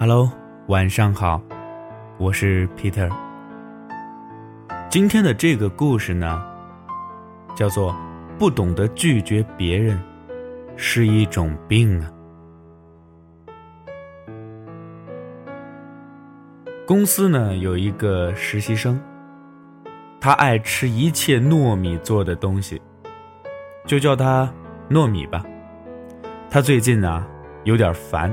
Hello，晚上好，我是 Peter。今天的这个故事呢，叫做“不懂得拒绝别人是一种病啊”。公司呢有一个实习生，他爱吃一切糯米做的东西，就叫他糯米吧。他最近呢有点烦。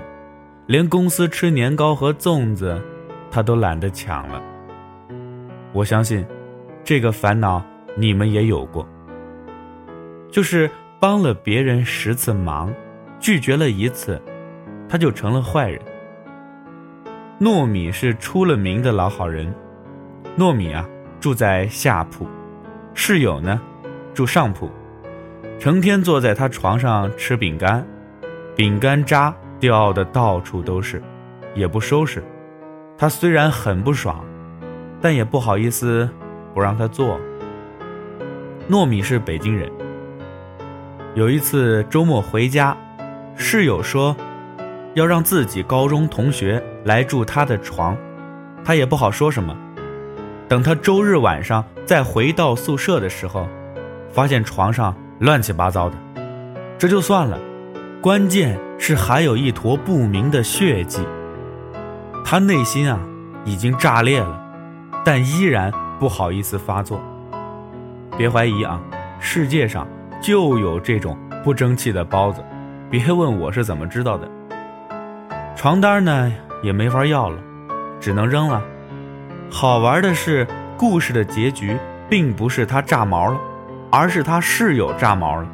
连公司吃年糕和粽子，他都懒得抢了。我相信，这个烦恼你们也有过。就是帮了别人十次忙，拒绝了一次，他就成了坏人。糯米是出了名的老好人。糯米啊，住在下铺，室友呢，住上铺，成天坐在他床上吃饼干，饼干渣。掉的到处都是，也不收拾。他虽然很不爽，但也不好意思不让他做。糯米是北京人。有一次周末回家，室友说要让自己高中同学来住他的床，他也不好说什么。等他周日晚上再回到宿舍的时候，发现床上乱七八糟的，这就算了。关键是还有一坨不明的血迹，他内心啊已经炸裂了，但依然不好意思发作。别怀疑啊，世界上就有这种不争气的包子，别问我是怎么知道的。床单呢也没法要了，只能扔了。好玩的是，故事的结局并不是他炸毛了，而是他室友炸毛了，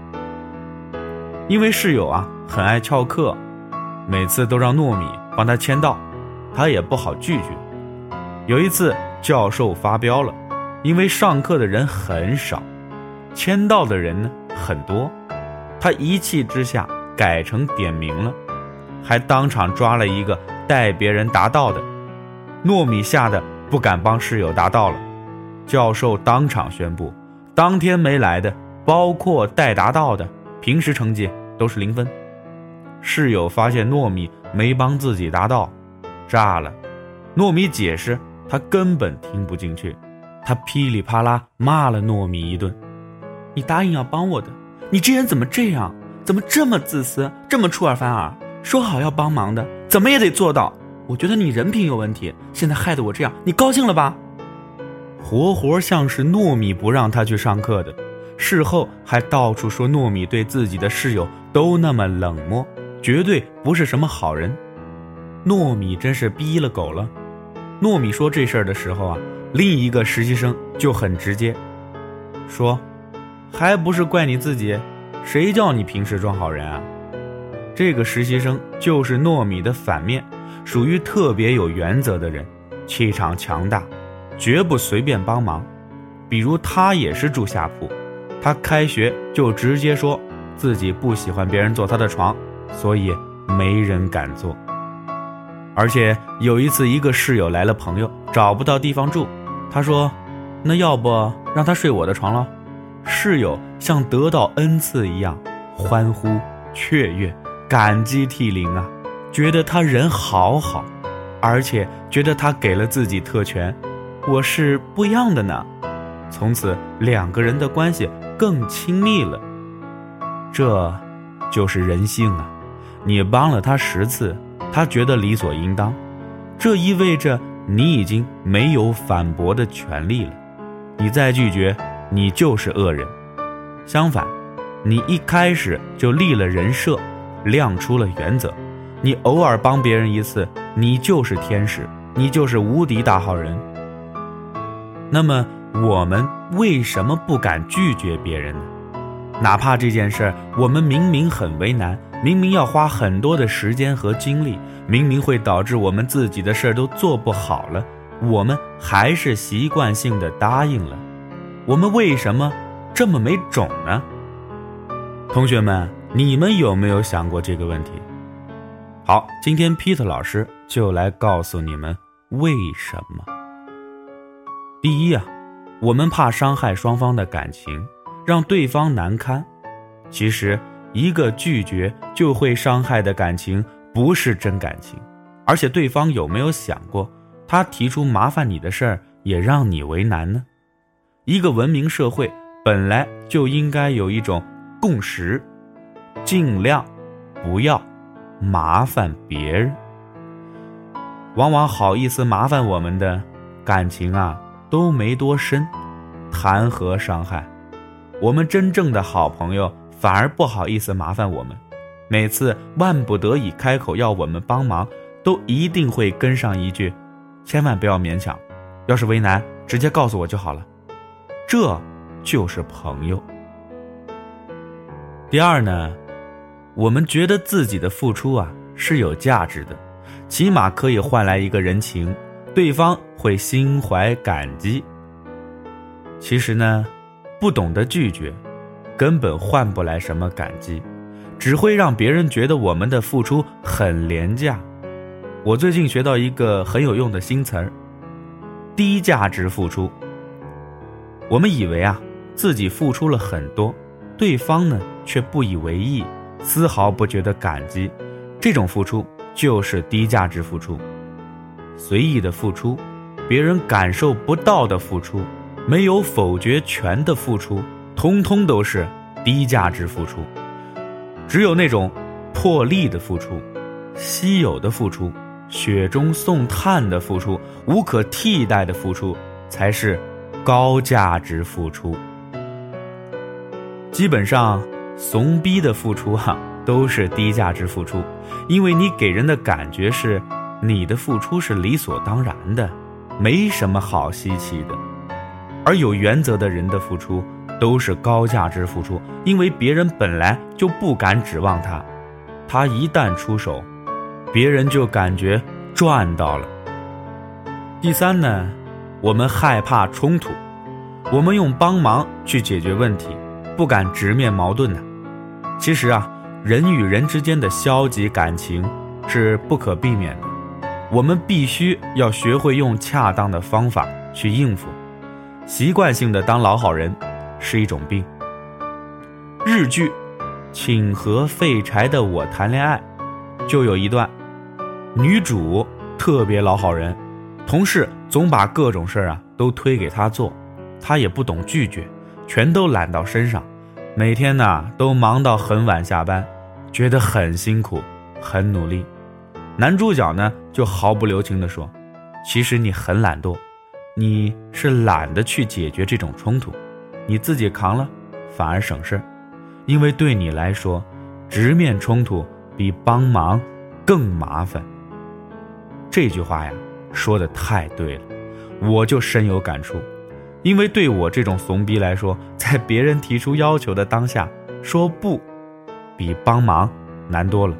因为室友啊。很爱翘课，每次都让糯米帮他签到，他也不好拒绝。有一次教授发飙了，因为上课的人很少，签到的人呢很多，他一气之下改成点名了，还当场抓了一个代别人答到的。糯米吓得不敢帮室友答到了，教授当场宣布，当天没来的，包括代答到的，平时成绩都是零分。室友发现糯米没帮自己答到，炸了。糯米解释，他根本听不进去，他噼里啪啦骂了糯米一顿：“你答应要帮我的，你这人怎么这样？怎么这么自私，这么出尔反尔？说好要帮忙的，怎么也得做到。我觉得你人品有问题，现在害得我这样，你高兴了吧？”活活像是糯米不让他去上课的，事后还到处说糯米对自己的室友都那么冷漠。绝对不是什么好人，糯米真是逼了狗了。糯米说这事儿的时候啊，另一个实习生就很直接，说：“还不是怪你自己，谁叫你平时装好人啊？”这个实习生就是糯米的反面，属于特别有原则的人，气场强大，绝不随便帮忙。比如他也是住下铺，他开学就直接说自己不喜欢别人坐他的床。所以没人敢坐。而且有一次，一个室友来了朋友，找不到地方住，他说：“那要不让他睡我的床了？”室友像得到恩赐一样，欢呼雀跃，感激涕零啊，觉得他人好好，而且觉得他给了自己特权，我是不一样的呢。从此两个人的关系更亲密了。这，就是人性啊。你帮了他十次，他觉得理所应当，这意味着你已经没有反驳的权利了。你再拒绝，你就是恶人。相反，你一开始就立了人设，亮出了原则，你偶尔帮别人一次，你就是天使，你就是无敌大好人。那么，我们为什么不敢拒绝别人呢？哪怕这件事儿，我们明明很为难。明明要花很多的时间和精力，明明会导致我们自己的事儿都做不好了，我们还是习惯性的答应了。我们为什么这么没种呢？同学们，你们有没有想过这个问题？好，今天 Peter 老师就来告诉你们为什么。第一啊，我们怕伤害双方的感情，让对方难堪。其实。一个拒绝就会伤害的感情，不是真感情，而且对方有没有想过，他提出麻烦你的事儿也让你为难呢？一个文明社会本来就应该有一种共识，尽量不要麻烦别人。往往好意思麻烦我们的感情啊，都没多深，谈何伤害？我们真正的好朋友反而不好意思麻烦我们，每次万不得已开口要我们帮忙，都一定会跟上一句：“千万不要勉强，要是为难，直接告诉我就好了。”这就是朋友。第二呢，我们觉得自己的付出啊是有价值的。起码可以换来一个人情，对方会心怀感激。其实呢，不懂得拒绝，根本换不来什么感激，只会让别人觉得我们的付出很廉价。我最近学到一个很有用的新词儿——低价值付出。我们以为啊，自己付出了很多，对方呢却不以为意，丝毫不觉得感激，这种付出。就是低价值付出，随意的付出，别人感受不到的付出，没有否决权的付出，通通都是低价值付出。只有那种破例的付出、稀有的付出、雪中送炭的付出、无可替代的付出，才是高价值付出。基本上，怂逼的付出哈。都是低价值付出，因为你给人的感觉是，你的付出是理所当然的，没什么好稀奇的。而有原则的人的付出都是高价值付出，因为别人本来就不敢指望他，他一旦出手，别人就感觉赚到了。第三呢，我们害怕冲突，我们用帮忙去解决问题，不敢直面矛盾呢。其实啊。人与人之间的消极感情是不可避免的，我们必须要学会用恰当的方法去应付。习惯性的当老好人是一种病。日剧《请和废柴的我谈恋爱》就有一段，女主特别老好人，同事总把各种事儿啊都推给她做，她也不懂拒绝，全都揽到身上。每天呢都忙到很晚下班，觉得很辛苦，很努力。男主角呢就毫不留情地说：“其实你很懒惰，你是懒得去解决这种冲突，你自己扛了反而省事儿，因为对你来说，直面冲突比帮忙更麻烦。”这句话呀说的太对了，我就深有感触。因为对我这种怂逼来说，在别人提出要求的当下说不，比帮忙难多了。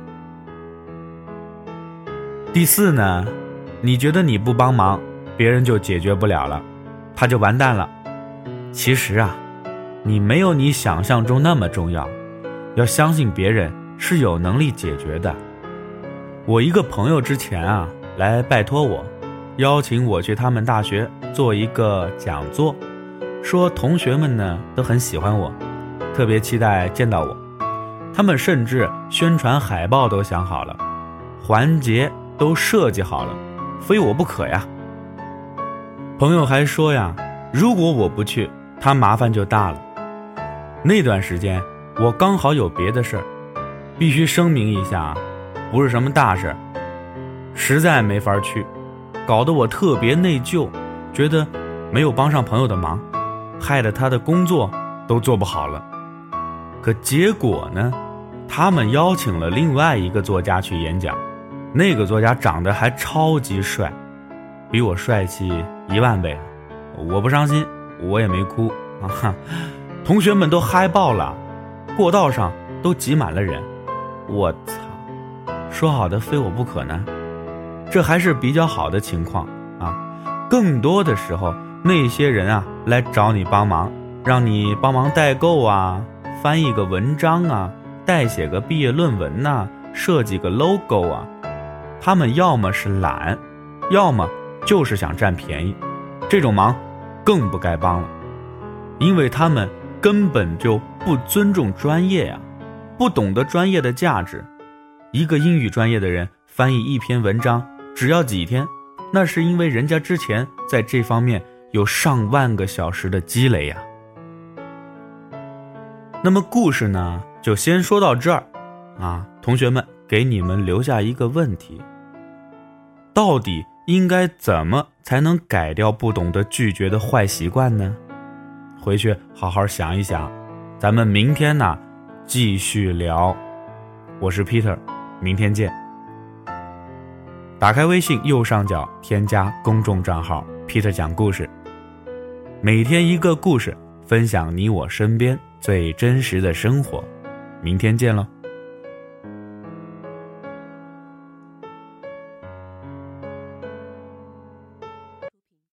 第四呢，你觉得你不帮忙，别人就解决不了了，他就完蛋了。其实啊，你没有你想象中那么重要，要相信别人是有能力解决的。我一个朋友之前啊来拜托我。邀请我去他们大学做一个讲座，说同学们呢都很喜欢我，特别期待见到我。他们甚至宣传海报都想好了，环节都设计好了，非我不可呀。朋友还说呀，如果我不去，他麻烦就大了。那段时间我刚好有别的事儿，必须声明一下啊，不是什么大事儿，实在没法去。搞得我特别内疚，觉得没有帮上朋友的忙，害得他的工作都做不好了。可结果呢，他们邀请了另外一个作家去演讲，那个作家长得还超级帅，比我帅气一万倍。我不伤心，我也没哭啊。哈同学们都嗨爆了，过道上都挤满了人。我操，说好的非我不可呢？这还是比较好的情况啊，更多的时候，那些人啊来找你帮忙，让你帮忙代购啊，翻译个文章啊，代写个毕业论文呐，设计个 logo 啊，他们要么是懒，要么就是想占便宜，这种忙更不该帮了，因为他们根本就不尊重专业呀，不懂得专业的价值。一个英语专业的人翻译一篇文章。只要几天，那是因为人家之前在这方面有上万个小时的积累呀。那么故事呢，就先说到这儿，啊，同学们，给你们留下一个问题：到底应该怎么才能改掉不懂得拒绝的坏习惯呢？回去好好想一想，咱们明天呢继续聊。我是 Peter，明天见。打开微信右上角添加公众账号 “Peter 讲故事”，每天一个故事，分享你我身边。最真实的生活，明天见喽。